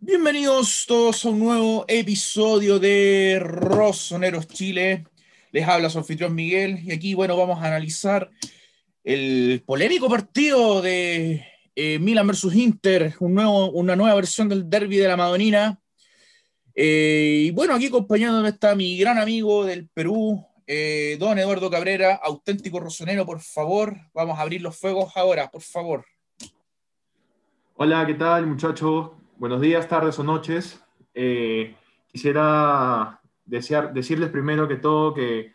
Bienvenidos todos a un nuevo episodio de Rosoneros Chile. Les habla su anfitrión Miguel y aquí, bueno, vamos a analizar el polémico partido de eh, Milan versus Inter, un nuevo, una nueva versión del derby de la Madonina. Eh, y bueno, aquí acompañándome está mi gran amigo del Perú, eh, don Eduardo Cabrera, auténtico rosonero, por favor, vamos a abrir los fuegos ahora, por favor. Hola, ¿qué tal muchachos? Buenos días, tardes o noches. Eh, quisiera desear, decirles primero que todo que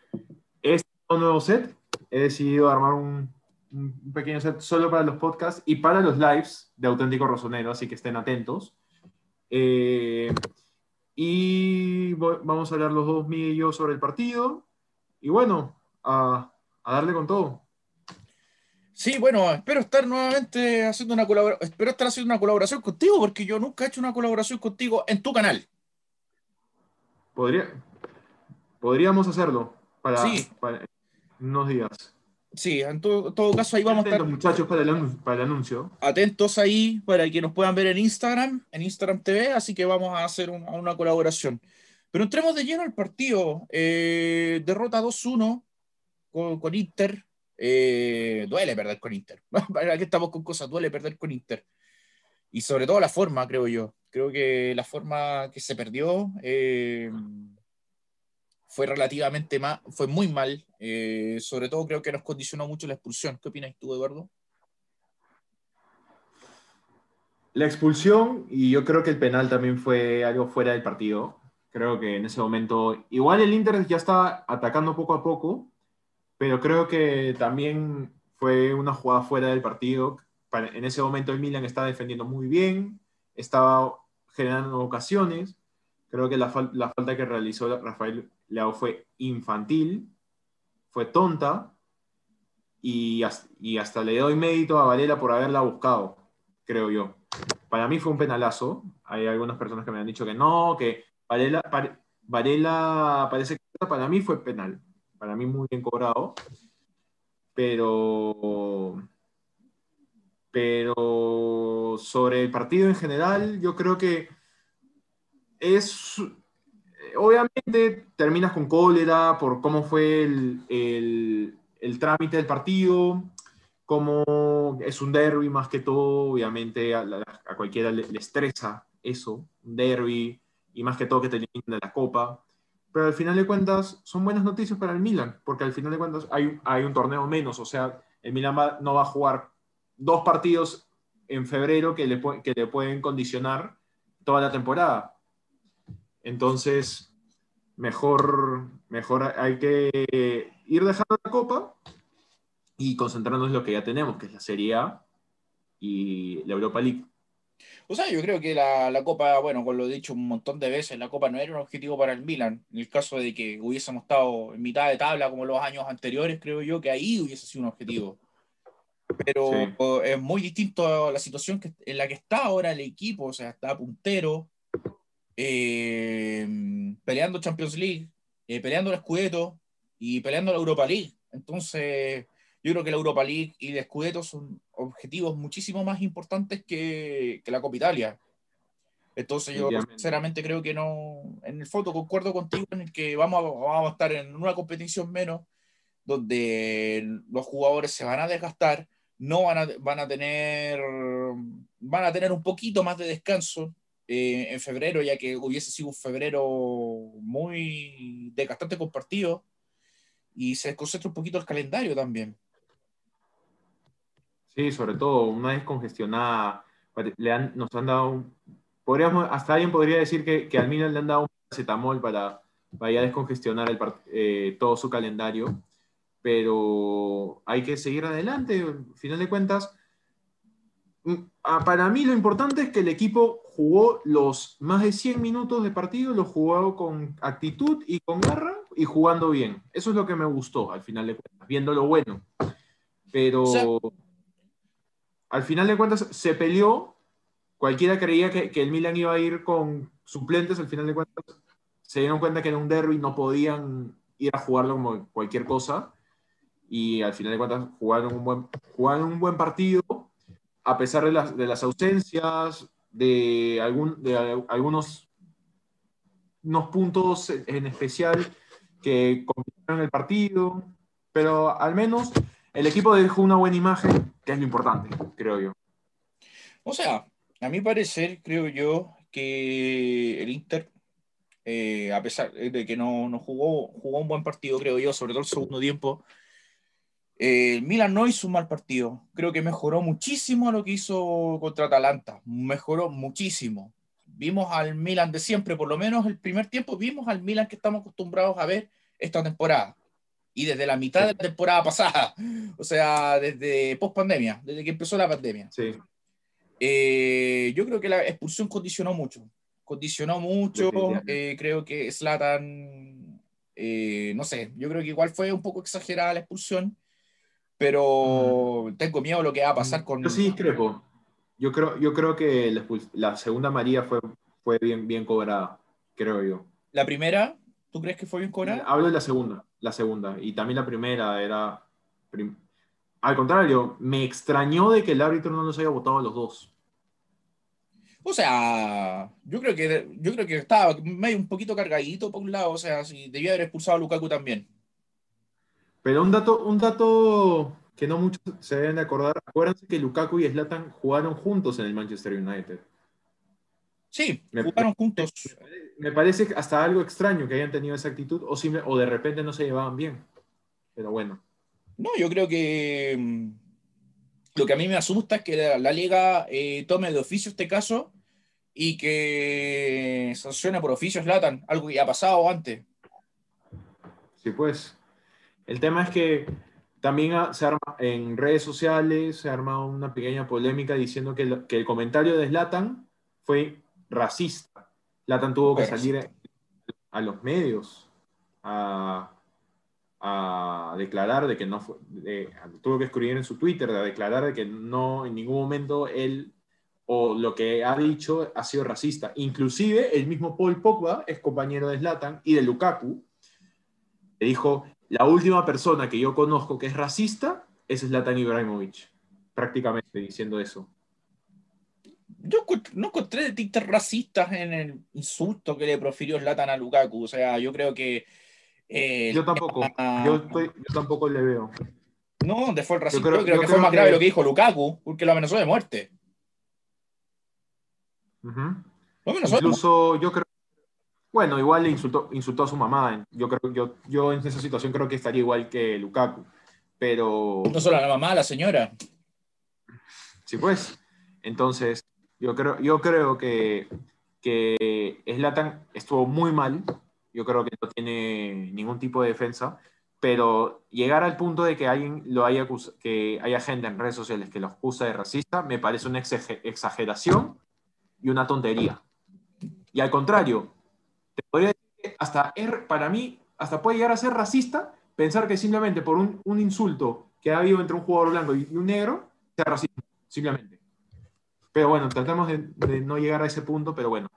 este nuevo set he decidido armar un, pequeño set solo para los podcasts y para los lives de Auténtico Rosonero, así que estén atentos. Eh, y vamos a hablar los dos, Miguel y yo, sobre el partido. Y bueno, a darle con todo. Sí, bueno, espero estar nuevamente haciendo una colaboración, espero estar haciendo una colaboración contigo, porque yo nunca he hecho una colaboración contigo en tu canal. Podría, podríamos hacerlo para, para unos días. Sí, en todo, caso ahí vamos a estar. muchachos para el, para el, anuncio. Atentos ahí para que nos puedan ver en Instagram, en Instagram TV, así que vamos a hacer una colaboración. Pero entremos de lleno al partido. Eh, derrota 2-1 con, con Inter eh, duele perder con Inter. Aquí estamos con cosas, duele perder con Inter. Y sobre todo la forma, creo yo. Creo que la forma que se perdió eh, fue relativamente mal, fue muy mal. Eh, sobre todo creo que nos condicionó mucho la expulsión. ¿Qué opinas tú, Eduardo? La expulsión y yo creo que el penal también fue algo fuera del partido. Creo que en ese momento, igual el Inter ya estaba atacando poco a poco, pero creo que también fue una jugada fuera del partido. En ese momento el Milan estaba defendiendo muy bien, estaba generando ocasiones. Creo que la, falta que realizó Rafael Leao fue infantil, fue tonta, y, hasta le doy mérito a Varela por haberla buscado, creo yo. Para mí fue un penalazo. Hay algunas personas que me han dicho que no, que Varela, Varela parece que para mí fue penal para mí muy bien cobrado, pero, pero sobre el partido en general, yo creo que es, obviamente terminas con cólera por cómo fue el, trámite del partido, como es un derby más que todo, obviamente a, cualquiera le, estresa eso, un derby, y más que todo que te eliminen de la copa pero al final de cuentas son buenas noticias para el Milan, porque al final de cuentas hay, un torneo menos, o sea, el Milan no va a jugar dos partidos en febrero que le, que le pueden condicionar toda la temporada. Entonces, mejor, mejor hay que ir dejando la copa y concentrarnos en lo que ya tenemos, que es la Serie A y la Europa League. O sea, yo creo que la, la, Copa, bueno, con lo dicho un montón de veces, la Copa no era un objetivo para el Milan. En el caso de que hubiésemos estado en mitad de tabla como los años anteriores, creo yo que ahí hubiese sido un objetivo. Pero es muy distinto a la situación que, en la que está ahora el equipo, o sea, está puntero, eh, peleando Champions League, eh, peleando el Scudetto y peleando la Europa League. Entonces, yo creo que la Europa League y el Scudetto son objetivos muchísimo más importantes que, que la Copa Italia. Entonces yo sinceramente creo que no, en el fondo concuerdo contigo en el que vamos a, vamos a estar en una competición menos, donde los jugadores se van a desgastar, no van a, van a tener van a tener un poquito más de descanso eh, en febrero, ya que hubiese sido un febrero muy desgastante compartido y se desconcentra un poquito el calendario también. Sí, sobre todo, una vez congestionada, le han, nos han dado, podríamos, hasta alguien podría decir que, que al Milan le han dado un acetamol para, para ya descongestionar el, eh, todo su calendario, pero hay que seguir adelante, al final de cuentas, mm, ah, para mí lo importante es que el equipo jugó los más de 100 minutos de partido, lo jugó con actitud y con garra y jugando bien. Eso es lo que me gustó al final de cuentas, viendo lo bueno. Pero al final de cuentas se peleó. Cualquiera creía que, el Milan iba a ir con suplentes, al final de cuentas se dieron cuenta que era un derby, no podían ir a jugarlo como cualquier cosa. Y al final de cuentas jugaron un buen, jugaron un buen partido, a pesar de las, ausencias, de, algún, de algunos unos puntos en especial que complicaron el partido, pero al menos el equipo dejó una buena imagen, que es lo importante, creo yo. O sea, a mi parecer, creo yo que el Inter, eh, a pesar de que no, no, jugó, jugó un buen partido, creo yo, sobre todo el segundo tiempo, el Milan no hizo un mal partido. Creo que mejoró muchísimo lo que hizo contra Atalanta. Mejoró muchísimo. Vimos al Milan de siempre, por lo menos el primer tiempo, vimos al Milan que estamos acostumbrados a ver esta temporada. Y desde la mitad de la temporada pasada. O sea, desde post pandemia, desde que empezó la pandemia. Sí. Eh, yo creo que la expulsión condicionó mucho. Condicionó mucho. Eh, creo que Slatan, eh, no sé, yo creo que igual fue un poco exagerada la expulsión pero tengo miedo de lo que va a pasar con... Yo sí discrepo. Yo creo, yo creo que la, segunda María fue, fue bien, bien cobrada, creo yo. ¿La primera? ¿Tú crees que fue bien cobrada? Hablo de la segunda, la segunda. Y también la primera era... Al contrario, me extrañó de que el árbitro no los haya votado a los dos. O sea, yo creo que yo creo que estaba medio un poquito cargadito por un lado, o sea, si debía haber expulsado a Lukaku también. Pero un dato, un dato que no muchos se deben de acordar, acuérdense que Lukaku y Zlatan jugaron juntos en el Manchester United. Sí, jugaron juntos. Me parece hasta algo extraño que hayan tenido esa actitud o, o de repente no se llevaban bien. Pero bueno. No, yo creo que mm, lo que a mí me asusta es que la, liga eh, tome de oficio este caso y que sancione por oficio Zlatan, algo que ya ha pasado antes. Sí, pues. El tema es que también se arma, en redes sociales se arma una pequeña polémica diciendo que, el comentario de Slatan fue racista. Slatan tuvo que salir a los medios a, declarar de que no fue, tuvo que escribir en su Twitter, a declarar de que no en ningún momento él o lo que ha dicho ha sido racista. Inclusive el mismo Paul Pogba es compañero de Slatan y de Lukaku. Le dijo, la última persona que yo conozco que es racista es Zlatan Ibrahimovic, prácticamente diciendo eso. Yo no encontré de tintes racistas en el insulto que le profirió Zlatan a Lukaku. O sea, yo creo que. Eh, yo tampoco. yo, tampoco le veo. No, ¿dónde fue el racismo? Yo creo, que fue más grave lo que dijo Lukaku, porque lo amenazó de muerte. Incluso yo creo bueno, igual le insultó, insultó a su mamá. Yo, creo, yo, yo en esa situación creo que estaría igual que Lukaku. Pero. No solo a la mamá, a la señora. Sí, pues. Entonces, yo creo, yo creo que, que Slatan estuvo muy mal. Yo creo que no tiene ningún tipo de defensa. Pero llegar al punto de que alguien lo haya que haya gente en redes sociales que lo acusa de racista, me parece una exageración y una tontería. Y al contrario, te podría decir que hasta para mí, hasta puede llegar a ser racista pensar que simplemente por un, un insulto que ha habido entre un jugador blanco y un negro, sea racista, simplemente. Pero bueno, tratamos de, no llegar a ese punto, pero bueno.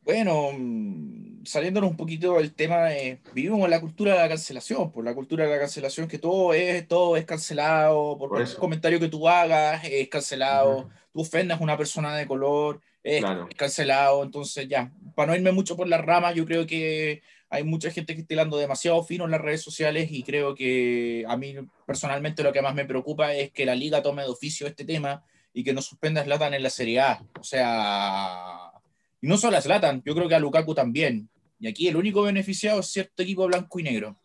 Bueno, mm, saliéndonos un poquito del tema, de, vivimos en la cultura de la cancelación, por la cultura de la cancelación que todo es, todo es cancelado, por, cualquier comentario que tú hagas es cancelado, tú ofendas a una persona de color, es cancelado, entonces ya, para no irme mucho por las ramas, yo creo que hay mucha gente que está hilando demasiado fino en las redes sociales y creo que a mí personalmente lo que más me preocupa es que la liga tome de oficio este tema y que no suspenda a Zlatan en la Serie A. O sea, y no solo a Zlatan, yo creo que a Lukaku también. Y aquí el único beneficiado es cierto equipo blanco y negro.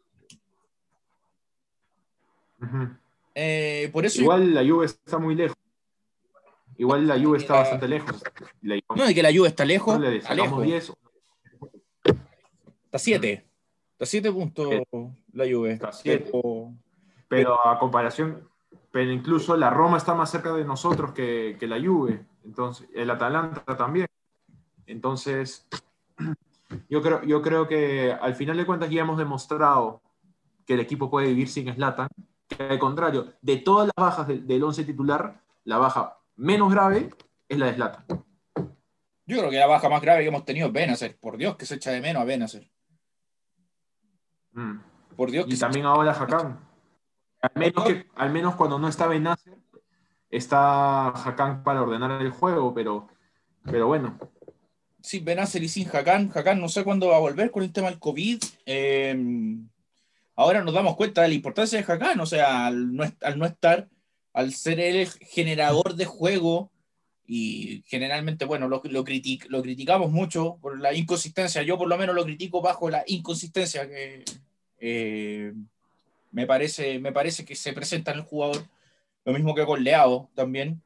Eh, por eso Igual la Juve está muy lejos. Igual la Juve está bastante lejos. no, de que la Juve está lejos. Está lejos. Está 7. Está 7 puntos la Juve. Está 7. Pero a comparación, pero incluso la Roma está más cerca de nosotros que, que la Juve. Entonces, el Atalanta también. Entonces, yo creo, yo creo que al final de cuentas ya hemos demostrado que el equipo puede vivir sin Slatan. Que al contrario, de todas las bajas del, del once titular, la baja menos grave es la de Slatan. Yo creo que la baja más grave que hemos tenido es Benacer. Por Dios que se echa de menos a Benacer. Mm. Por Dios que y también ahora Hakan. Al menos, al menos cuando no está Benacer, está Hakan para ordenar el juego, pero pero bueno. Sí, Benacer y sin Hakan. Hakan no sé cuándo va a volver con el tema del COVID. Eh, ahora nos damos cuenta de la importancia de Hakan, o sea, al no, al no estar, al ser el generador de juego, y generalmente, bueno, lo, lo, critic, lo criticamos mucho por la inconsistencia. Yo por lo menos lo critico bajo la inconsistencia que eh, me, parece, me parece que se presenta en el jugador. Lo mismo que con Leao también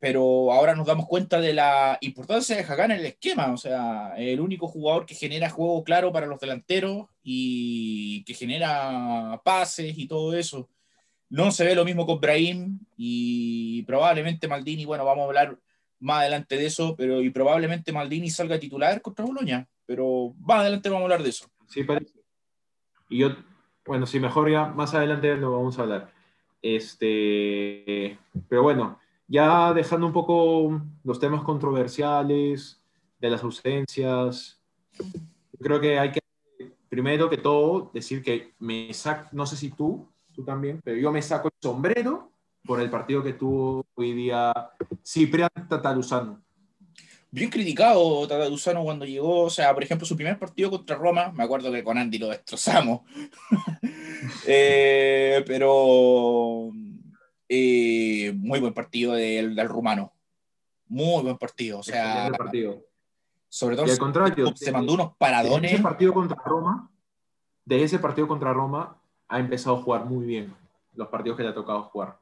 pero ahora nos damos cuenta de la importancia de Hakan en el esquema, o sea, el único jugador que genera juego claro para los delanteros y que genera pases y todo eso. No se ve lo mismo con Brahim y probablemente Maldini, bueno, vamos a hablar más adelante de eso, pero y probablemente Maldini salga titular contra Boloña, pero más adelante vamos a hablar de eso. Sí, parece. Y yo, bueno, si mejor ya más adelante lo vamos a hablar. Este, pero bueno, ya dejando un poco los temas controversiales de las ausencias, creo que hay que, primero que todo, decir que me saco, no sé si tú, tú también, pero yo me saco el sombrero por el partido que tuvo hoy día Ciprián Tataruzano. Bien criticado Tataruzano cuando llegó, o sea, por ejemplo, su primer partido contra Roma, me acuerdo que con Andy lo destrozamos, eh, pero eh, muy buen partido del, del, rumano. Muy buen partido. O sea, partido. sobre todo al contrario, se, mandó unos paradones. De ese partido contra Roma, de ese partido contra Roma, ha empezado a jugar muy bien los partidos que le ha tocado jugar.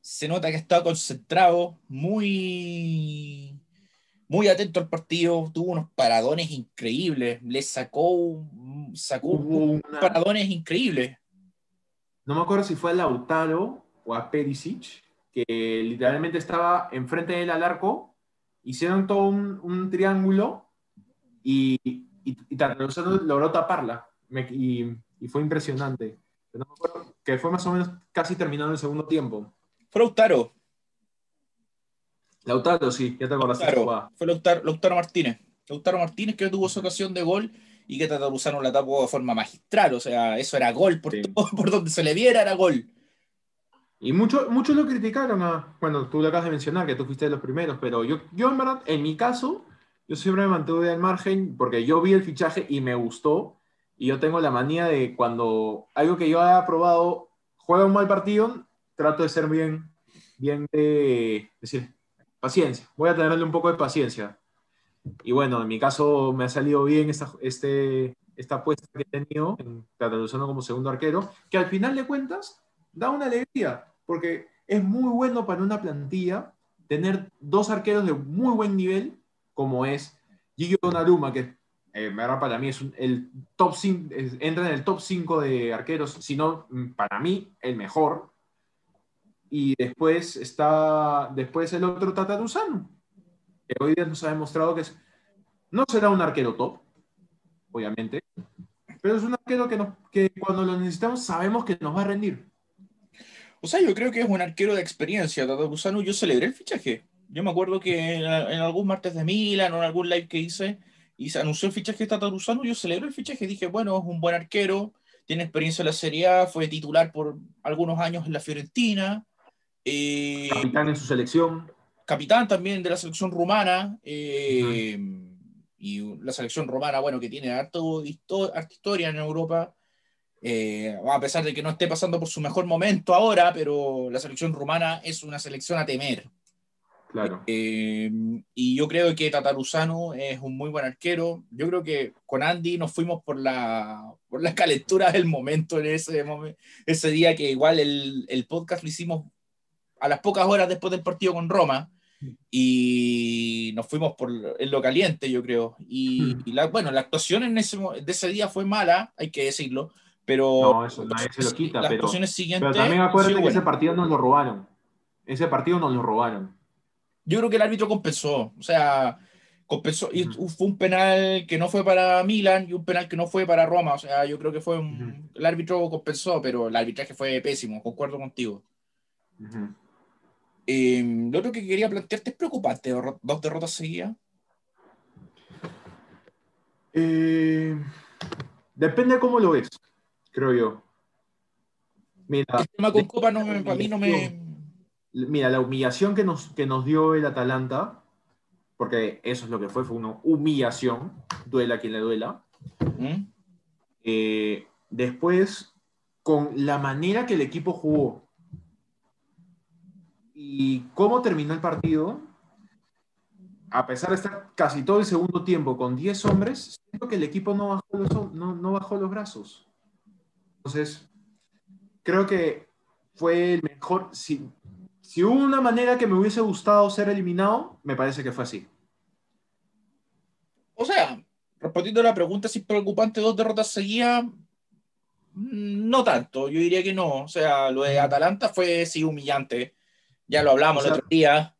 Se nota que está concentrado, muy, muy atento al partido, tuvo unos paradones increíbles, le sacó, sacó unos paradones increíbles no me acuerdo si fue a Lautaro o a Perisic, que literalmente estaba enfrente de él al arco, hicieron todo un, triángulo y, y, y logró taparla. y, fue impresionante. no me acuerdo, que fue más o menos casi terminando el segundo tiempo. Fue Lautaro. Lautaro, sí, ya te acordaste. Lautaro, fue Lautaro, Lautaro Martínez. Lautaro Martínez que tuvo su ocasión de gol y que Tataruzano la tapó de forma magistral, o sea, eso era gol, por, por donde se le viera era gol. Y muchos mucho lo criticaron, a, bueno, tú lo acabas de mencionar, que tú fuiste de los primeros, pero yo, yo en verdad, en mi caso, yo siempre me mantuve al margen porque yo vi el fichaje y me gustó, y yo tengo la manía de cuando algo que yo haya probado juega un mal partido, trato de ser bien, bien de decir, paciencia, voy a tenerle un poco de paciencia. Y bueno, en mi caso me ha salido bien esta, este, esta apuesta que he tenido en Cataluzano como segundo arquero, que al final de cuentas da una alegría, porque es muy bueno para una plantilla tener dos arqueros de muy buen nivel, como es Gigi Donnarumma, que eh, para mí es el top 5, entra en el top 5 de arqueros, sino para mí el mejor. Y después está después el otro Tataruzano, hoy día nos ha demostrado que es, no será un arquero top, obviamente, pero es un arquero que, que cuando lo necesitamos sabemos que nos va a rendir. O sea, yo creo que es un arquero de experiencia, Tata Gusano. Yo celebré el fichaje. Yo me acuerdo que en, algún martes de Milan o en algún live que hice y se anunció el fichaje de Tata Gusano, yo celebré el fichaje. Dije, bueno, es un buen arquero, tiene experiencia en la Serie A, fue titular por algunos años en la Fiorentina. Eh, Capitán en su selección capitán también de la selección rumana, eh, y la selección romana, bueno, que tiene harto, harta historia en Europa, eh, a pesar de que no esté pasando por su mejor momento ahora, pero la selección rumana es una selección a temer. Claro. Eh, y yo creo que Tataruzano es un muy buen arquero. Yo creo que con Andy nos fuimos por la, por la calentura del momento en ese, ese día que igual el, el podcast lo hicimos a las pocas horas después del partido con Roma y nos fuimos por en lo caliente, yo creo. Y, hmm. la, bueno, la actuación en ese, de ese día fue mala, hay que decirlo, pero... No, eso nadie se lo quita, pero, siguientes, pero también acuérdate que ese partido nos lo robaron. Ese partido nos lo robaron. Yo creo que el árbitro compensó, o sea, compensó, y hmm. fue un penal que no fue para Milan y un penal que no fue para Roma, o sea, yo creo que fue un, el árbitro compensó, pero el arbitraje fue pésimo, concuerdo contigo. Em, lo otro que quería plantearte es preocupante, dos derrotas seguidas. Eh, depende de cómo lo ves, creo yo. Mira, el tema con no me, para mí no me. Mira, la humillación que nos, que nos dio el Atalanta porque eso es lo que fue, fue una humillación, duela quien le duela. ¿Mm? Eh, después, con la manera que el equipo jugó y cómo terminó el partido, a pesar de estar casi todo el segundo tiempo con 10 hombres, siento que el equipo no bajó los, no, no bajó los brazos. Entonces, creo que fue el mejor. Si, hubo una manera que me hubiese gustado ser eliminado, me parece que fue así. O sea, respondiendo a la pregunta si preocupante dos derrotas seguidas, mm, no tanto, yo diría que no. O sea, lo de Atalanta fue sí humillante. Ya lo hablamos O sea, el otro día.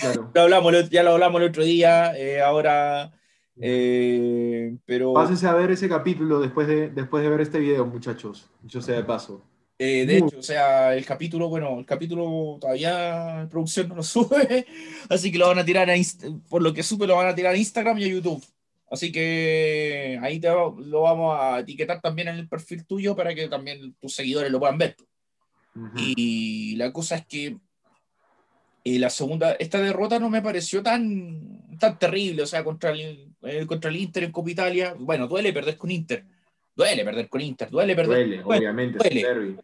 Claro. Lo hablamos, ya lo hablamos el otro día. eh, ahora. eh, pero. Pásense a ver ese capítulo después de, después de ver este video, muchachos. Yo sea de paso. Eh, de hecho, o sea, el capítulo, bueno, el capítulo todavía en producción no lo sube, así que lo van a tirar a Inst- por lo que supe, lo van a tirar a Instagram y a YouTube. Así que ahí te va- lo vamos a etiquetar también en el perfil tuyo para que también tus seguidores lo puedan ver. Ujú. Y la cosa es que eh, la segunda, esta derrota no me pareció tan, tan terrible, o sea, contra el, eh, contra el Inter en Copa Italia. Bueno, duele perder con Inter, duele perder con Inter, duele perder. Duele, duele, obviamente, duele.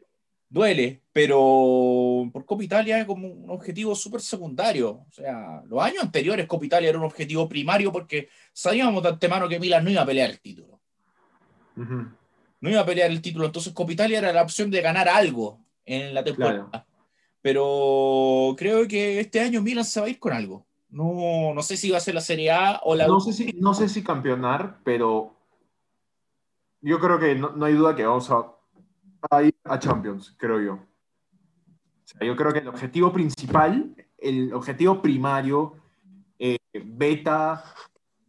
duele, pero por Copa Italia es como un objetivo súper secundario. O sea, los años anteriores Copa Italia era un objetivo primario porque sabíamos de antemano que Milan no iba a pelear el título. No iba a pelear el título, entonces Copa Italia era la opción de ganar algo en la temporada. Pero creo que este año Milan se va a ir con algo. No, no sé si va a ser la Serie A o la No sé si, no sé si campeonar, pero yo creo que no, no hay duda que vamos a, a ir a Champions, creo yo. O sea, yo creo que el objetivo principal, el objetivo primario, eh, beta,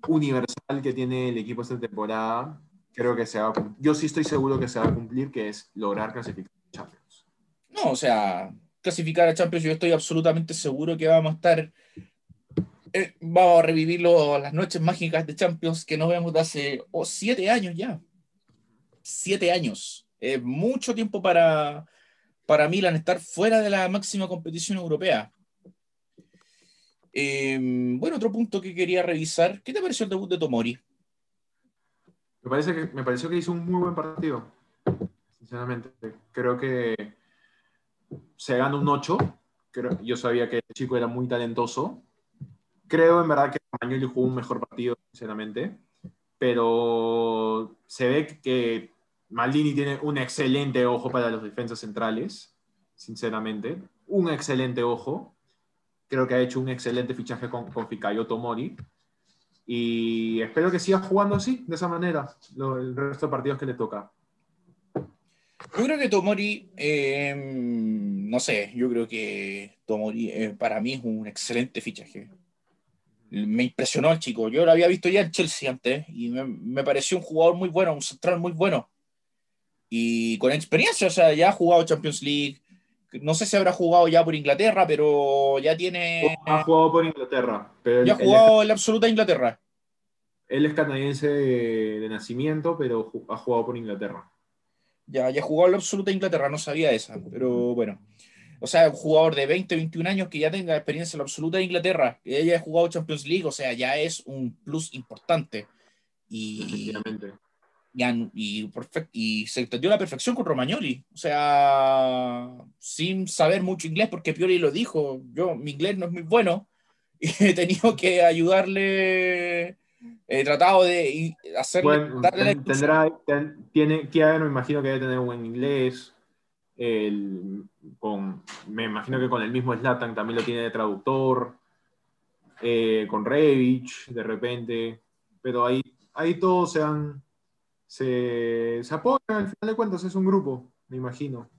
universal que tiene el equipo esta temporada, creo que se va a cum- Yo sí estoy seguro que se va a cumplir, que es lograr clasificar a Champions. No, o sea, clasificar a Champions, yo estoy absolutamente seguro que vamos a estar. eh, vamos a revivir las noches mágicas de Champions que no vemos de hace oh, siete años ya. Siete años. Es mucho tiempo para, para Milan estar fuera de la máxima competición europea. Eh, bueno, otro punto que quería revisar. ¿Qué te pareció el debut de Tomori? Me, parece que, me pareció que hizo un muy buen partido, sinceramente. Creo que se gana un 8. Creo, yo sabía que el chico era muy talentoso. Creo en verdad que Magnoli jugó un mejor partido, sinceramente. Pero se ve que Maldini tiene un excelente ojo para los defensas centrales, sinceramente. Un excelente ojo. Creo que ha hecho un excelente fichaje con, con Fikayo Tomori. Y espero que siga jugando así, de esa manera, lo- el resto de partidos que le toca. Yo creo que Tomori, eh, no sé, yo creo que Tomori eh, para mí es un excelente fichaje. Me impresionó el chico. Yo lo había visto ya en Chelsea antes y me, me pareció un jugador muy bueno, un central muy bueno. Y con experiencia, o sea, ya ha jugado Champions League. No sé si habrá jugado ya por Inglaterra, pero ya tiene. Ha jugado por Inglaterra, pero Ya ha jugado en la absoluta Inglaterra. él es canadiense de, nacimiento, pero ha jugado por Inglaterra. Ya, ya jugó en la absoluta Inglaterra, no sabía esa, pero bueno. O sea, un jugador de 20, 21 años que ya tenga experiencia en la absoluta de Inglaterra, que haya jugado Champions League, o sea, ya es un plus importante. Y, ya- y, perfec- y se entendió a la perfección con Romagnoli. O sea, sin saber mucho inglés, porque Pioli lo dijo, yo, mi inglés no es muy bueno, y he tenido que ayudarle, he tratado de hacerle... Bueno, tendrá, ten- tiene, Kiaer me imagino que debe tener un buen inglés. El- con, me imagino que con el mismo Slatan también lo tiene de traductor. eh, con Revich, de repente. Pero ahí, ahí todos se han. Se, se apoyan, al final de cuentas, es un grupo, me imagino.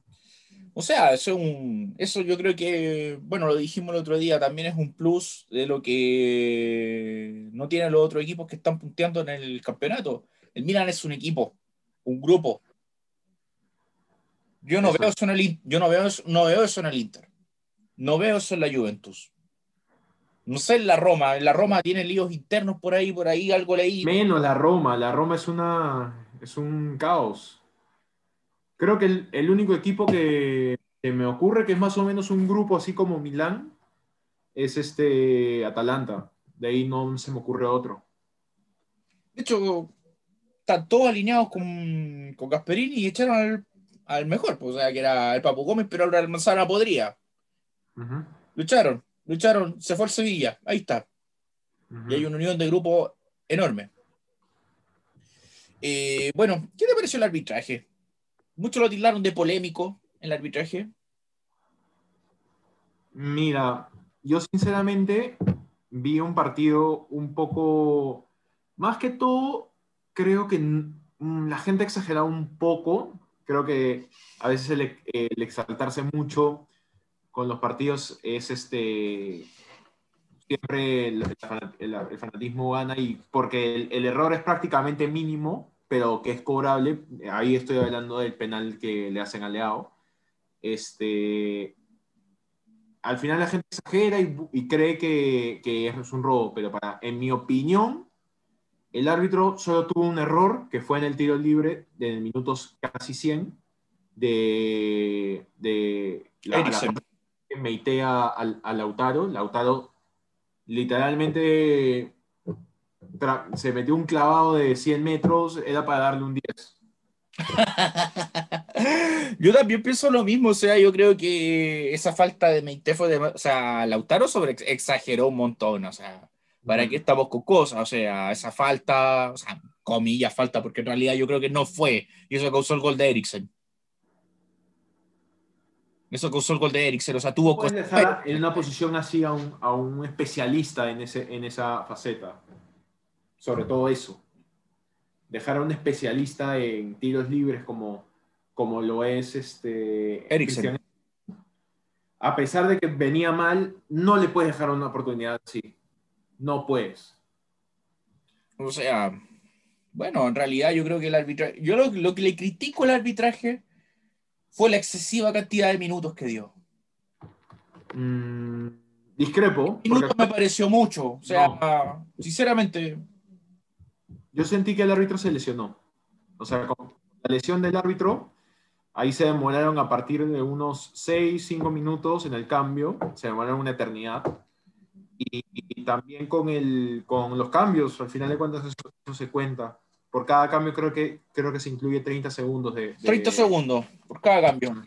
O sea, eso, es un, eso yo creo que, bueno, lo dijimos el otro día, también es un plus de lo que no tienen los otros equipos que están punteando en el campeonato. El Milan es un equipo, un grupo. Yo no, Eso. veo eso, en el, yo no, veo, no veo eso en el Inter. No veo eso en la Juventus. No sé en la Roma. En la Roma tiene líos internos por ahí, por ahí, algo leí. Menos la Roma, la Roma es una es un caos. Creo que el, el único equipo que, que me ocurre que es más o menos un grupo así como Milán es este Atalanta. De ahí no se me ocurre otro. De hecho, están todos alineados con, con Gasperini y echaron al, al mejor, pues, o sea, que era el Papu Gómez, pero ahora el Manzana podría. Lucharon, lucharon, se fue el Sevilla, ahí está. Y hay una unión de grupo enorme. Eh, bueno, ¿qué te pareció el arbitraje? Muchos lo tildaron de polémico el arbitraje. Mira, yo sinceramente vi un partido un poco, más que todo, creo que mm, la gente ha exagerado un poco, creo que a veces el, exaltarse mucho con los partidos es este, siempre el fanatismo gana y porque el, el error es prácticamente mínimo, pero que es cobrable, ahí estoy hablando del penal que le hacen a Leao, este, al final la gente exagera y, y cree que, que es un robo, pero para, en mi opinión, el árbitro solo tuvo un error, que fue en el tiro libre de minutos casi 100, de, de la, la- que meitea al- a, Lautaro. Lautaro literalmente se metió un clavado de 100 metros, era para darle un 10. Yo también pienso lo mismo, o sea, yo creo que esa falta de Meite fue de, o sea, Lautaro sobre exageró un montón, o sea, ¿para qué estamos con cosas? O sea, esa falta, o sea, comillas falta, porque en realidad yo creo que no fue, y eso causó el gol de Eriksen. Eso causó el gol de Eriksen, o sea, tuvo Puedes dejar en una posición así a un, a un especialista en, ese, en esa faceta. Sobre todo eso. Dejar a un especialista en tiros libres como, como lo es este Eriksen. A pesar de que venía mal, no le puedes dejar una oportunidad así. No puedes. O sea, bueno, en realidad yo creo que el arbitraje, yo lo, lo que le critico al arbitraje fue la excesiva cantidad de minutos que dio. Mm, discrepo. Minutos porque me pareció mucho, o sea, sinceramente, Yo sentí que el árbitro se lesionó. O sea, con la lesión del árbitro, ahí se demoraron a partir de unos 6, 5 minutos en el cambio, se demoraron una eternidad. Y, y también con, el, con los cambios, al final de cuentas eso, eso se cuenta. Por cada cambio creo que, creo que se incluye 30 segundos de... de- 30 segundos por cada cambio.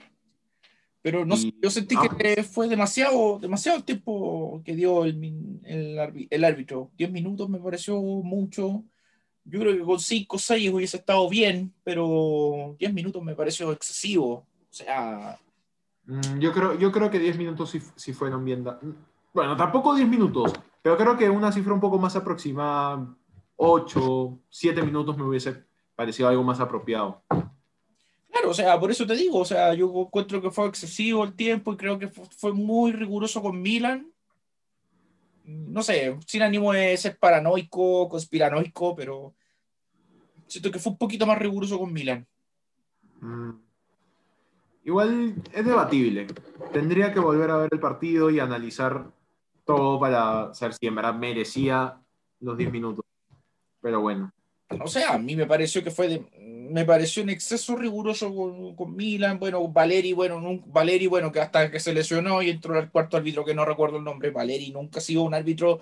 Pero no Y- yo sentí ah. que fue demasiado, demasiado tiempo que dio el, el, el árbitro. 10 minutos me pareció mucho. Yo creo que con 5 o 6 hubiese estado bien, pero 10 minutos me pareció excesivo. O sea, Mm, Yo creo, yo creo que 10 minutos sí, sí fueron bien. Bueno, tampoco 10 minutos, pero creo que una cifra un poco más aproximada, 8, 7 minutos me hubiese parecido algo más apropiado. Claro, o sea, por eso te digo, o sea, yo encuentro que fue excesivo el tiempo y creo que fu- fue muy riguroso con Milan. No sé, sin ánimo de ser paranoico, conspiranoico, pero siento que fue un poquito más riguroso con Milan. Mm. Igual es debatible. Tendría que volver a ver el partido y analizar todo para saber si en verdad merecía los 10 minutos. Pero bueno. O sea, a mí me pareció que fue de- me pareció en exceso riguroso con, con Milan, bueno, Valeri, bueno, nun- Valeri, bueno, que hasta que se lesionó y entró el cuarto árbitro que no recuerdo el nombre, Valeri nunca ha sido un árbitro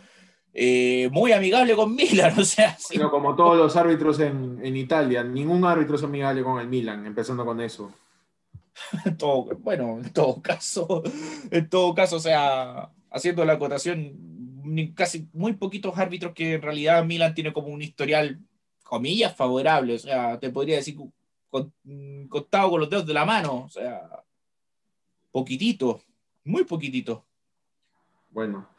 eh, muy amigable con Milan, o sea, sí. Pero como todos los árbitros en, en Italia, ningún árbitro es amigable con el Milan, empezando con eso. Todo- bueno, en todo caso, en todo caso, o sea, haciendo la acotación, casi muy poquitos árbitros que en realidad Milan tiene como un historial, comillas, favorable, o sea, te podría decir con- contado con los dedos de la mano, o sea, poquitito, muy poquitito. Bueno,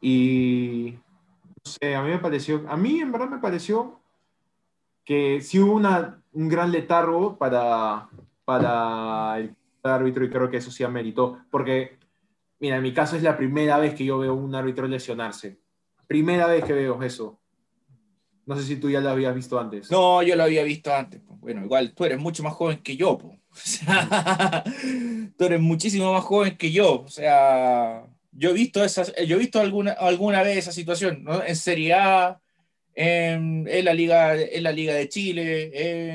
y no sé, a mí me pareció, a mí en verdad me pareció que sí hubo una, un gran letargo para, para el árbitro y creo que eso sí ameritó, porque, mira, en mi caso es la primera vez que yo veo un árbitro lesionarse, primera vez que veo eso. No sé si tú ya lo habías visto antes. No, yo lo había visto antes. Bueno, igual tú eres mucho más joven que yo. O sea, tú eres muchísimo más joven que yo. O sea, yo he visto, esas, yo he visto alguna, alguna vez esa situación, ¿no? En Serie A, en, en la, Liga, en la Liga de Chile,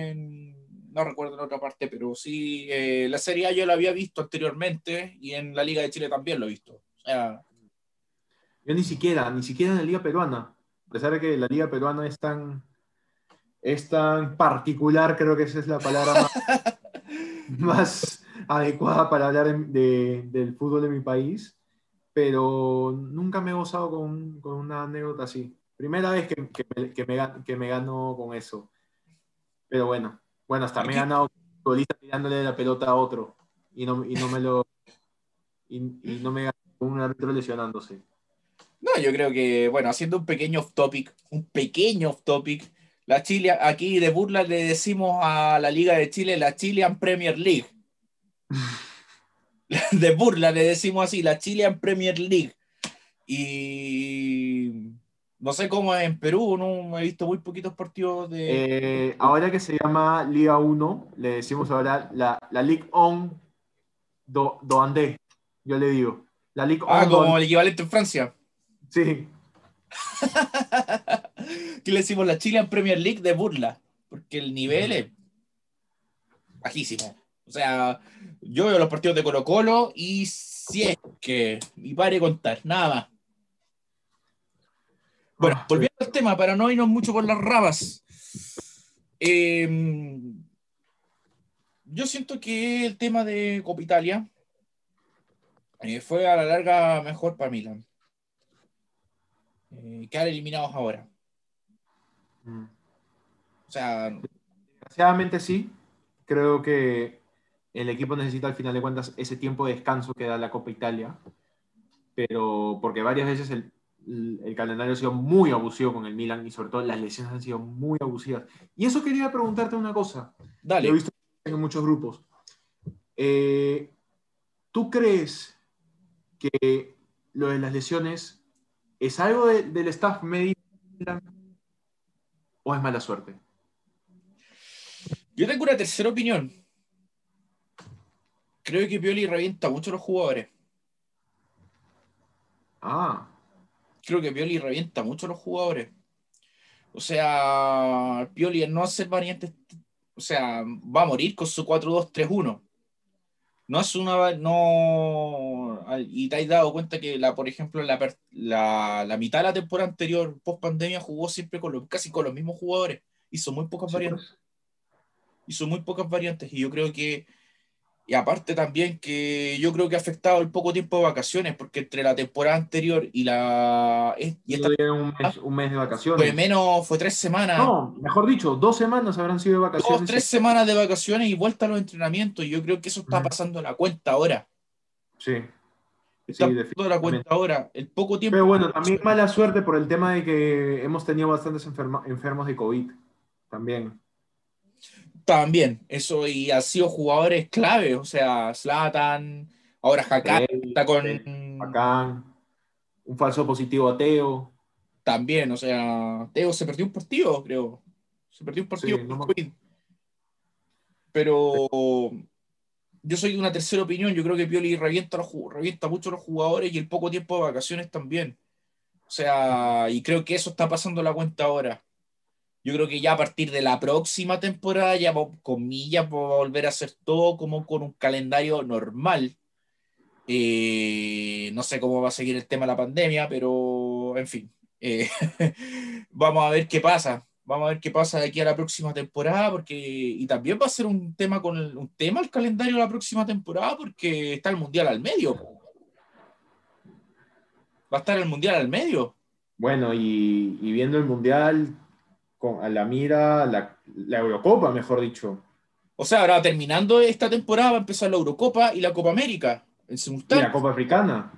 en, no recuerdo en otra parte, pero sí, eh, la Serie A yo la había visto anteriormente y en la Liga de Chile también lo he visto. O sea, Yo ni siquiera, ni siquiera en la liga peruana. A pesar de que la liga peruana es tan, es tan particular, creo que esa es la palabra más, más adecuada para hablar de- del fútbol de mi país. Pero nunca me he gozado con, con una anécdota así. Primera vez que, que me, que me que me gano con eso. Pero bueno, bueno, hasta me he ganado futbolista tirándole la pelota a otro. Y no, y no me lo. Y, y no me ganó con un árbitro lesionándose. No, yo creo que, bueno, haciendo un pequeño off topic, un pequeño off topic, la Chile, aquí de burla le decimos a la Liga de Chile la Chilean Premier League. De burla le decimos así, la Chilean Premier League. Y no sé cómo es en Perú, no he visto muy poquitos partidos de... Eh, ahora que se llama Liga 1, le decimos ahora la, la Ligue 1 do, do Andé, yo le digo. La Ligue 1 ah, como el equivalente en Francia. Sí, que le decimos la Chilean Premier League de burla, porque el nivel es bajísimo. O sea, yo veo los partidos de Colo Colo y si es que, y pare contar, nada más. Bueno, Ah, volviendo al tema, para no irnos mucho por las ramas. eh, yo siento que el tema de Copa Italia eh, fue a la larga mejor para Milan. Eh, quedar eliminados ahora. Mm. O sea, Desgraciadamente sí. Creo que el equipo necesita al final de cuentas ese tiempo de descanso que da la Copa Italia. Pero porque varias veces el, el calendario ha sido muy abusivo con el Milan y sobre todo las lesiones han sido muy abusivas. Y eso quería preguntarte una cosa. dale. Lo he visto en muchos grupos. Eh, ¿Tú crees que lo de las lesiones es algo de- del staff médico o es mala suerte? Yo tengo una tercera opinión. Creo que Pioli revienta mucho a los jugadores. Ah, Creo que Pioli revienta mucho a los jugadores. O sea, Pioli al no hacer variantes, o sea, va a morir con su 4-2-3-1. No es una. No, y te has dado cuenta que, la, por ejemplo, la, la, la mitad de la temporada anterior, post pandemia, jugó siempre con los, casi con los mismos jugadores. Hizo muy pocas sí, variantes. hizo muy pocas variantes y yo creo que, y aparte también que yo creo que ha afectado el poco tiempo de vacaciones, porque entre la temporada anterior y la y esta un mes, un mes de fue vacaciones. menos, fue tres semanas, No, mejor dicho, dos semanas habrán sido de dos, vacaciones. tres semanas de vacaciones y vuelta a los entrenamientos, y yo creo que eso está pasando a la cuenta ahora. Sí. Está Sí, pasando la cuenta ahora. El poco tiempo. Pero bueno, también mala suerte por el tema de que hemos tenido bastantes enferma- enfermos de COVID. También. También, eso, y ha sido jugadores clave, o sea, Zlatan, ahora Hakan está con. Bacán. Un falso positivo a Teo. También, o sea, Teo se perdió un partido, creo. Se perdió un partido Sí, no me-. Pero yo soy de una tercera opinión. Yo creo que Pioli revienta, los revienta mucho a los jugadores y el poco tiempo de vacaciones también. O sea, y creo que eso está pasando la cuenta ahora. Yo creo que ya a partir de la próxima temporada, ya comillas, va a volver a hacer todo como con un calendario normal. Eh, no sé cómo va a seguir el tema de la pandemia, pero en fin. Eh, vamos a ver qué pasa. Vamos a ver qué pasa de aquí a la próxima temporada, porque y también va a ser un tema con el, un tema el calendario de la próxima temporada, porque está el mundial al medio. Va a estar el mundial al medio. Bueno, y, y viendo el Mundial con, a la mira, la, la Eurocopa, mejor dicho. O sea, ahora terminando esta temporada va a empezar la Eurocopa y la Copa América en Y la Copa Africana.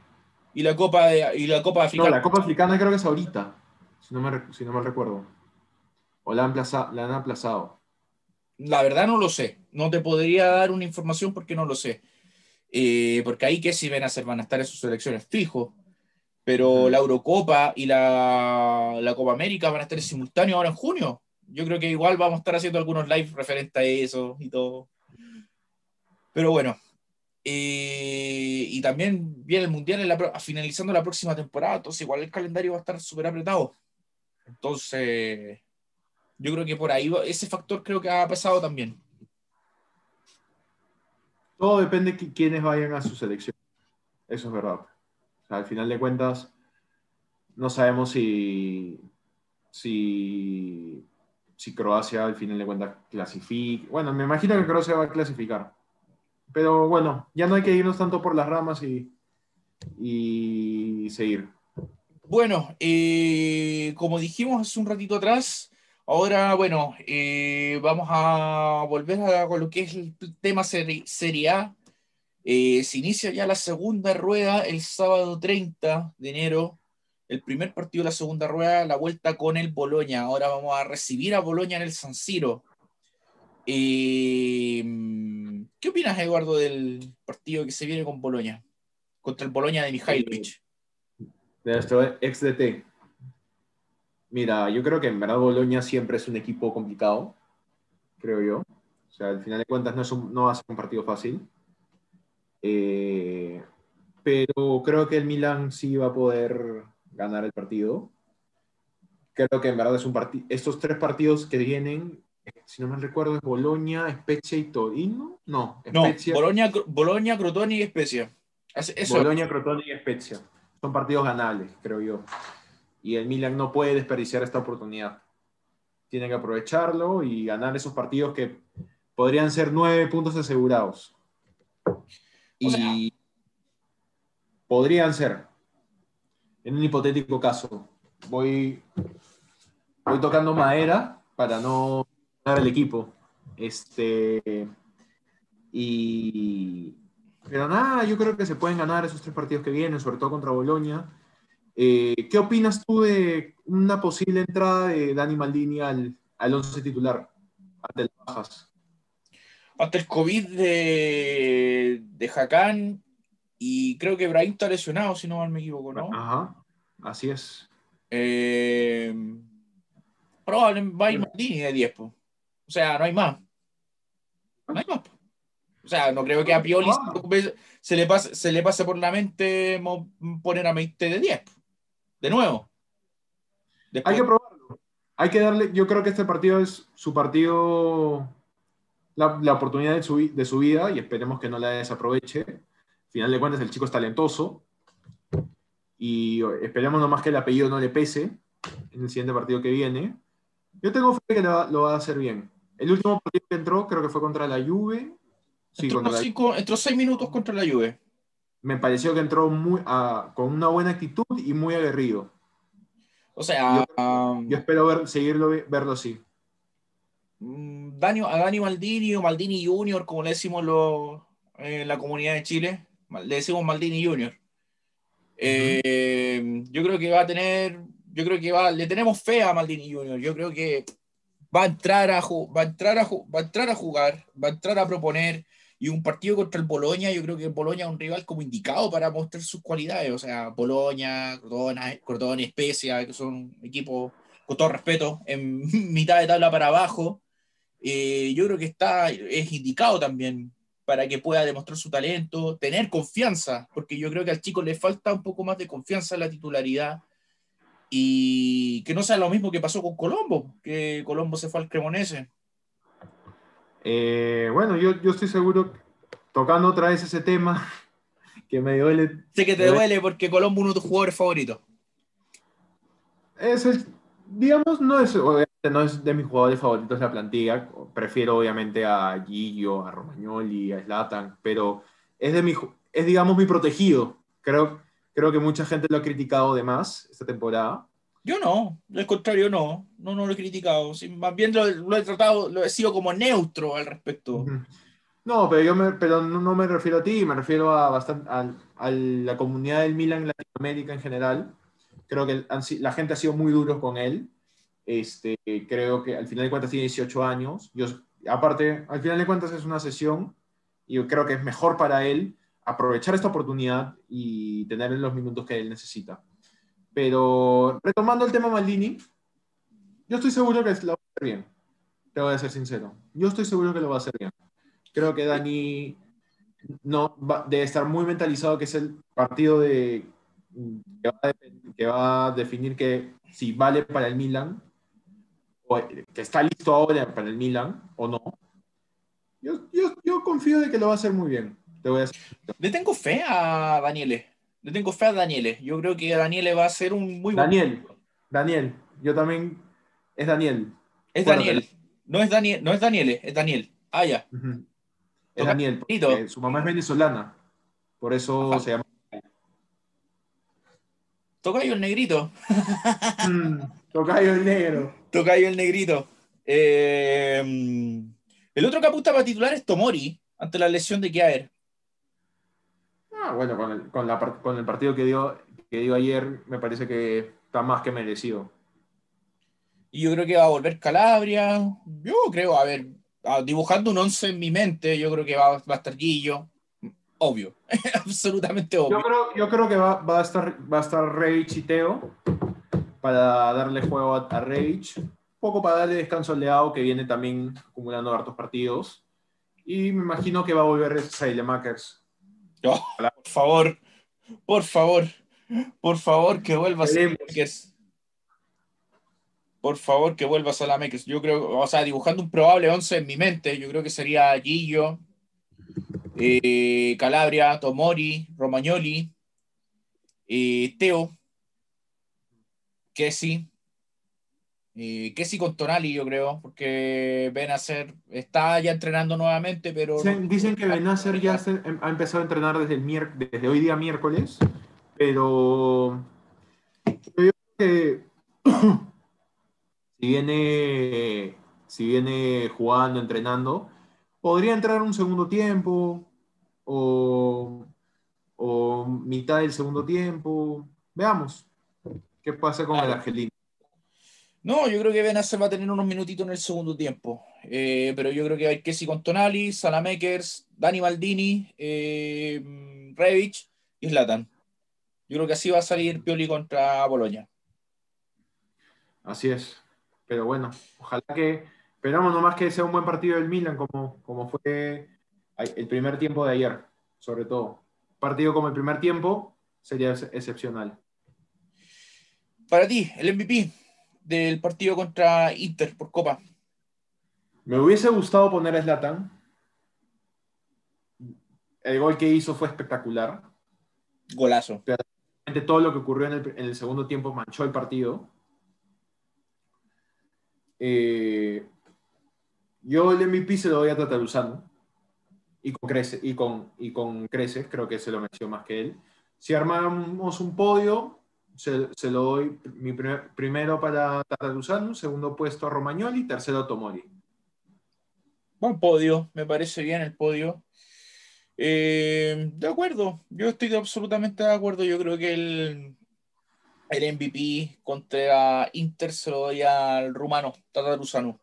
Y la Copa de, y la Copa No, Africana. la Copa Africana creo que es ahorita, si no me, si no mal recuerdo. O la han, aplaza- la han aplazado. La verdad no lo sé. No te podría dar una información porque no lo sé. Eh, porque ahí que si ven a hacer van a estar en sus selecciones fijos. Pero la Eurocopa y la, la Copa América van a estar en simultáneo ahora en junio. Yo creo que igual vamos a estar haciendo algunos live referentes a eso y todo. Pero bueno. Eh, y también viene el Mundial en la pro- finalizando la próxima temporada. Entonces igual el calendario va a estar súper apretado. Entonces, yo creo que por ahí va- ese factor creo que ha pesado también. Todo depende de qui- quiénes vayan a su selección. Eso es verdad. Al final de cuentas, no sabemos si, si, Croacia al final de cuentas clasifica. Bueno, me imagino que Croacia va a clasificar. Pero bueno, ya no hay que irnos tanto por las ramas y, y seguir. Bueno, eh, como dijimos hace un ratito atrás, ahora, bueno, eh, vamos a volver a, con lo que es el tema Serie A. Eh, se inicia ya la segunda rueda el sábado 30 de enero. El primer partido de la segunda rueda, la vuelta con el Boloña. Ahora vamos a recibir a Boloña en el San Siro. ¿Qué opinas, Eduardo, del partido que se viene con Boloña? Contra el Boloña de Mihailovic de nuestro ex DT. Mira, yo creo que en verdad Boloña siempre es un equipo complicado, creo yo. O sea, al final de cuentas no, es no va a ser un partido fácil. Eh, pero creo que el Milan sí va a poder ganar el partido. Creo que en verdad es un partido. Estos tres partidos que vienen, si no me recuerdo, es Boloña, Spezia y Torino. No, Spezia. no Boloña, Boloña, Crotone y Spezia. Eso. Boloña, Crotone y Spezia son partidos ganables, creo yo. Y el Milan no puede desperdiciar esta oportunidad. Tiene que aprovecharlo y ganar esos partidos que podrían ser nueve puntos asegurados. Y podrían ser, en un hipotético caso, voy, voy tocando madera para no dar el equipo. Este, y pero nada, yo creo que se pueden ganar esos tres partidos que vienen, sobre todo contra Bolonia. Eh, ¿Qué opinas tú de una posible entrada de Dani Maldini al, al 11 titular ante las bajas? Ante el COVID de, de Jacán y creo que Brahim está lesionado, si no mal me equivoco, ¿no? Ajá, así es. Eh, probablemente va a ir Maldini de 10, o sea, no hay más. No hay más. O sea, no creo que a Pioli se le pase, se le pase por la mente poner a Meite de 10. De nuevo. Hay que probarlo. Hay que darle, yo creo que este partido es su partido, la, la oportunidad de su, de su, vida y esperemos que no la desaproveche. Al final de cuentas, el chico es talentoso y esperemos nomás que el apellido no le pese en el siguiente partido que viene. Yo tengo fe que lo, lo va a hacer bien. El último partido que entró creo que fue contra la Juve Sí, entró, seis minutos contra la Juve. Me pareció que entró muy, con una buena actitud y muy aguerrido. O sea, yo, um, espero ver, seguirlo verlo así. Mm, a Dani Maldini o Maldini Junior, como le decimos en la comunidad de Chile, le decimos Maldini Junior. Eh, yo creo que va a tener, yo creo que va, le tenemos fe a Maldini Junior. Yo creo que va a entrar a, va a entrar a, va a entrar a jugar, va a entrar a proponer, y un partido contra el Boloña, yo creo que Boloña es un rival como indicado para mostrar sus cualidades. O sea, Boloña, Crotone, Especia, que son equipos, con todo respeto, en mitad de tabla para abajo. Eh, yo creo que está, es indicado también para que pueda demostrar su talento, tener confianza, porque yo creo que al chico le falta un poco más de confianza en la titularidad y que no sea lo mismo que pasó con Colombo, que Colombo se fue al Cremonese eh, bueno, yo, yo estoy seguro, tocando otra vez ese tema, que me duele. Sé que te duele porque Colombo es uno de tus jugadores favoritos. Es el, digamos, no es, no es de mis jugadores favoritos de la plantilla. Prefiero obviamente a Gillo, a Romagnoli, a Slatan, pero es, de mi, es digamos, mi protegido. Creo, creo que mucha gente lo ha criticado de más esta temporada. Yo no, al contrario, no, no, no lo he criticado. más bien lo, he tratado, lo he sido como neutro al respecto. No, pero yo me, pero no, me refiero a ti, me refiero a, bastante, a, la comunidad del Milan en Latinoamérica en general. Creo que la gente ha sido muy duro con él. Este, creo que al final de cuentas tiene 18 años. Yo, aparte, al final de cuentas es una sesión y yo creo que es mejor para él aprovechar esta oportunidad y tener los minutos que él necesita. Pero retomando el tema Maldini, yo estoy seguro que lo va a hacer bien. Te voy a ser sincero. Yo estoy seguro que lo va a hacer bien. Creo que Dani no debe estar muy mentalizado que es el partido de, que, va a, definir que si vale para el Milan, o que está listo ahora para el Milan o no. Yo, yo, yo confío de que lo va a hacer muy bien. Te voy a Le tengo fe a Daniele. Le tengo fe a Daniele. Yo creo que Daniele va a ser un muy buen. Daniel, Daniel, yo también. Es Daniel. Es Bueno, Daniel. No es Daniel, no es Daniele, es Daniel. Ah, ya. Ujú. Es Toca- Daniel. su mamá es venezolana. Por eso Ajá. se llama. Tocayo el negrito. Mm, Tocayo el negro. Tocayo el negrito. Eh, el otro que apunta para titular es Tomori, ante la lesión de Kiaer. Ah, bueno, con el, con la par- con el partido que dio, que dio ayer, me parece que está más que merecido. Y yo creo que va a volver Calabria. Yo creo, a ver, ah, dibujando un 11 en mi mente, yo creo que va, va a estar Guillo. Obvio, absolutamente obvio. Yo creo, yo creo que va, va a estar, va a estar Rage y Teo para darle juego a, a Rage. Un poco para darle descanso al Leao, que viene también acumulando hartos partidos. Y me imagino que va a volver Sailemakers. Oh, por favor, por favor, por favor, que vuelva. Salamakers. Por favor, que vuelva Salamakers. Yo creo, o sea, dibujando un probable 11 en mi mente, yo creo que sería Guillo, eh, Calabria, Tomori, Romagnoli, eh, Teo, Kessi, eh, Kessi con Tonali, yo creo, porque ser, está ya entrenando nuevamente, pero Dicen, dicen que Benacer ya se- em, ha empezado a entrenar desde, el desde hoy día miércoles, pero yo creo que si viene, si viene jugando, entrenando, podría entrar un segundo tiempo o, o mitad del segundo tiempo. Veamos qué hacer con el Claro. Argelino. No, yo creo que Benacer va a tener unos minutitos en el segundo tiempo. Eh, pero yo creo que hay Kessi con Tonali, Salamakers, Dani Maldini, eh, Revich y Zlatan. Yo creo que así va a salir Pioli contra Boloña. Así es. Pero bueno, ojalá que. Esperamos nomás que sea un buen partido del Milan, como, como fue el primer tiempo de ayer, sobre todo. Partido como el primer tiempo sería ex- excepcional. Para ti, el MVP del partido contra Inter por Copa. Me hubiese gustado poner a Zlatan. El gol que hizo fue espectacular. Golazo. Realmente Todo lo que ocurrió en el, en el segundo tiempo manchó el partido. Eh, yo el MVP se lo doy a Tataruzano. Y con, Crece, y, con, y con Creces, creo que se lo mereció más que él. Si armamos un podio, se, lo doy mi primer- primero para Tataruzano, segundo puesto a Romagnoli, tercero a Tomori. Buen podio, me parece bien el podio. Eh, de acuerdo, yo estoy absolutamente de acuerdo. Yo creo que el, el MVP contra Inter se lo doy al rumano, Tataruzano.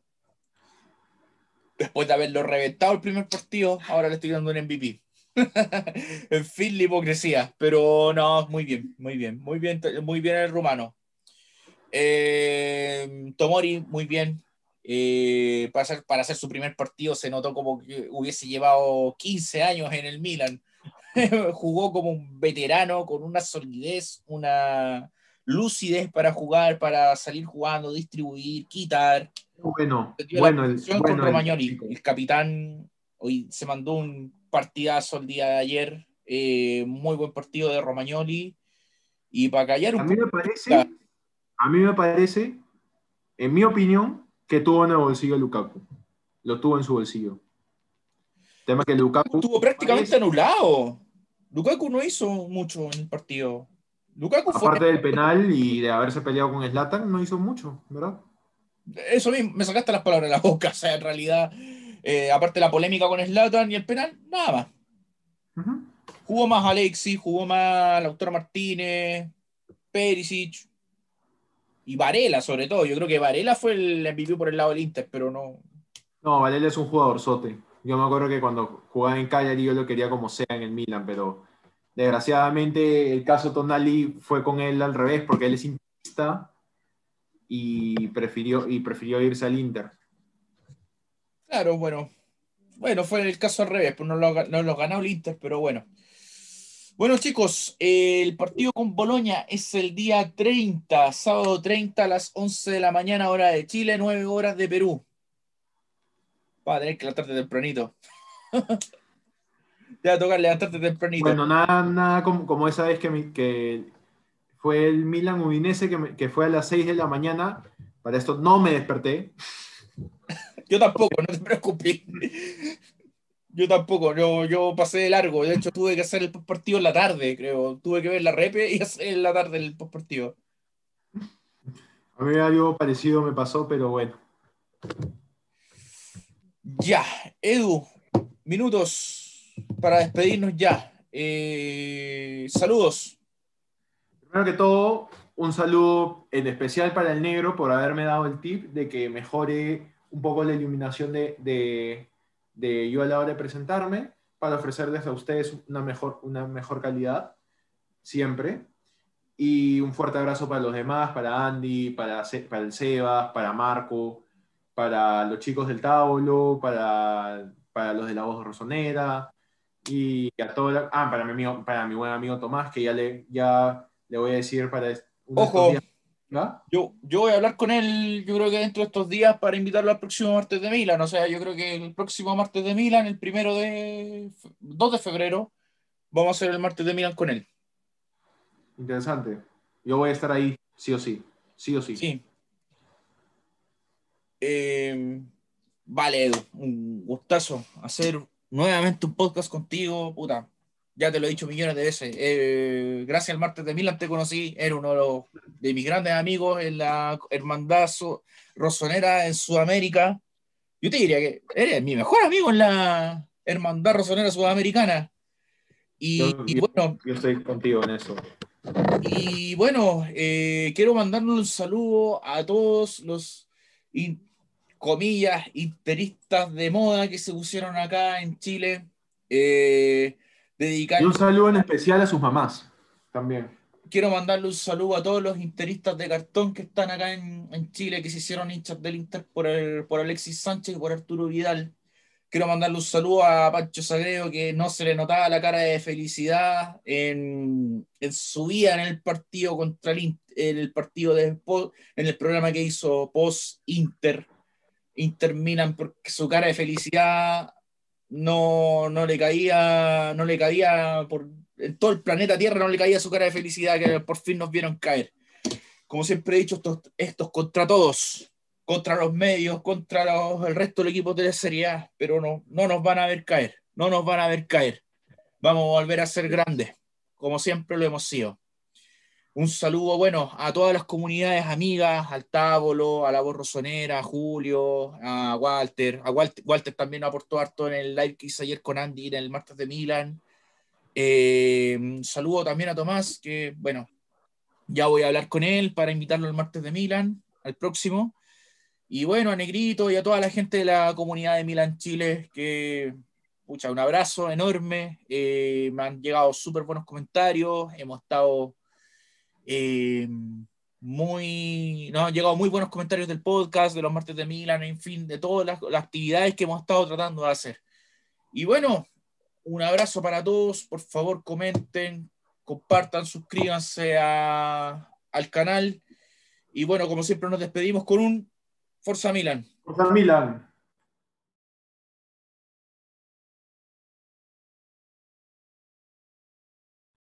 Después de haberlo reventado el primer partido, ahora le estoy dando un MVP. en fin, la hipocresía, pero no, muy bien, muy bien, muy bien, muy bien el rumano. Eh, Tomori, muy bien, eh, para, hacer, para hacer su primer partido se notó como que hubiese llevado 15 años en el Milan. Jugó como un veterano con una solidez, una lucidez para jugar, para salir jugando, distribuir, quitar. Bueno, bueno, el, bueno Romagnoli. El capitán hoy se mandó un partidazo el día de ayer. eh, muy buen partido de Romagnoli. Y para callar A un mí me parece, a mí me parece, en mi opinión, que tuvo en el bolsillo a Lukaku. Lo tuvo en su bolsillo. Tema que Lukaku estuvo prácticamente parece- anulado. Lukaku no hizo mucho en el partido. Lukaku fue aparte del penal y de haberse peleado con Zlatan, no hizo mucho, ¿verdad? Eso mismo, me sacaste las palabras de la boca. O sea, en realidad, eh, aparte de la polémica con Slatan y el penal, nada más. Jugó más Alexis, jugó más Lautaro Martínez, Perisic y Varela, sobre todo. Yo creo que Varela fue el MVP por el lado del Inter, pero no. No, Varela es un jugador sote. Yo me acuerdo que cuando jugaba en Cagliari yo lo quería como sea en el Milan, pero desgraciadamente el caso Tonali fue con él al revés porque él es interista y prefirió, y prefirió irse al Inter. Claro, bueno. Bueno, fue el caso al revés, pues no lo, no lo ganó el Inter, pero bueno. Bueno, chicos, eh, el partido con Boloña es el día 30, sábado 30 a las 11 de la mañana, hora de Chile, 9 horas de Perú. Va a tener que la tarde tempranito. Te va a tocar levantarte tempranito. Bueno, nada, nada como, como esa vez que, que fue el Milan Udinese que, me- que fue a las 6 de la mañana. Para esto no me desperté. Yo tampoco, no te preocupes. Yo tampoco, yo, yo pasé de largo. De hecho, tuve que hacer el postpartido en la tarde, creo. Tuve que ver la repe y hacer en la tarde el postpartido. A mí algo parecido me pasó, pero bueno. Ya, Edu, minutos para despedirnos ya. Eh, saludos. Primero que todo, un saludo en especial para el negro por haberme dado el tip de que mejore un poco la iluminación de, de- de yo a la hora de presentarme para ofrecerles a ustedes una mejor, una mejor calidad, siempre. Y un fuerte abrazo para los demás, para Andy, para, para el Sebas, para Marco, para los chicos del Taulo, para, para los de la voz rosonera y a todo la- ah, para mi amigo, para mi buen amigo Tomás, que ya le, ya le voy a decir para Ojo. días, ¿va? Yo, yo voy a hablar con él, yo creo que dentro de estos días para invitarlo al próximo martes de Milan. O sea, yo creo que el próximo martes de Milan, el primero de 2 de febrero, vamos a hacer el martes de Milan con él. Interesante. Yo voy a estar ahí, sí o sí. Sí o sí. Sí. Eh, vale, Edu, un gustazo hacer nuevamente un podcast contigo, puta. Ya te lo he dicho millones de veces. Eh, gracias al martes de Milan te conocí, era uno de, los- de mis grandes amigos en la hermandad so- rosonera en Sudamérica. Yo te diría que eres mi mejor amigo en la hermandad rosonera sudamericana. Y, Yo- y bueno, Yo estoy contigo en eso. y bueno, eh, quiero mandarle un saludo a todos los, in- comillas, interistas de moda que se pusieron acá en Chile. Eh, dedicar, Y un saludo en especial a sus mamás también. quiero mandarle un saludo a todos los interistas de cartón que están acá en, en Chile, que se hicieron hinchas del Inter por, el- por Alexis Sánchez y por Arturo Vidal. Quiero mandarle un saludo a Pancho Sagreo, que no se le notaba la cara de felicidad en, en su vida en el partido contra el, en el partido de en el programa que hizo post Inter. Inter Milan, porque su cara de felicidad no, no le caía, no le caía por en todo el planeta Tierra no le caía su cara de felicidad que por fin nos vieron caer. Como siempre he dicho, estos, contra todos, contra los medios, contra los- el resto del equipo de la Serie A, pero no, no nos van a ver caer, no nos van a ver caer. Vamos a volver a ser grandes, como siempre lo hemos sido. Un saludo, bueno, a todas las comunidades amigas, al Tábolo, a la Voz Rosonera, a Julio, a Walter. A Walter, también aportó harto en el live que hice ayer con Andy en el martes de Milan. Eh, un saludo también a Tomás, que bueno, ya voy a hablar con él para invitarlo al martes de Milan, al próximo. Y bueno, a Negrito y a toda la gente de la comunidad de Milan Chile, que, pucha, un abrazo enorme. Eh, me han llegado súper buenos comentarios, hemos estado eh, muy, nos han llegado muy buenos comentarios del podcast, de los martes de Milan, en fin, de todas las, las actividades que hemos estado tratando de hacer. Y bueno, un abrazo para todos, por favor comenten, compartan, suscríbanse a- al canal. Y bueno, como siempre nos despedimos con un Forza Milan. Forza Milan.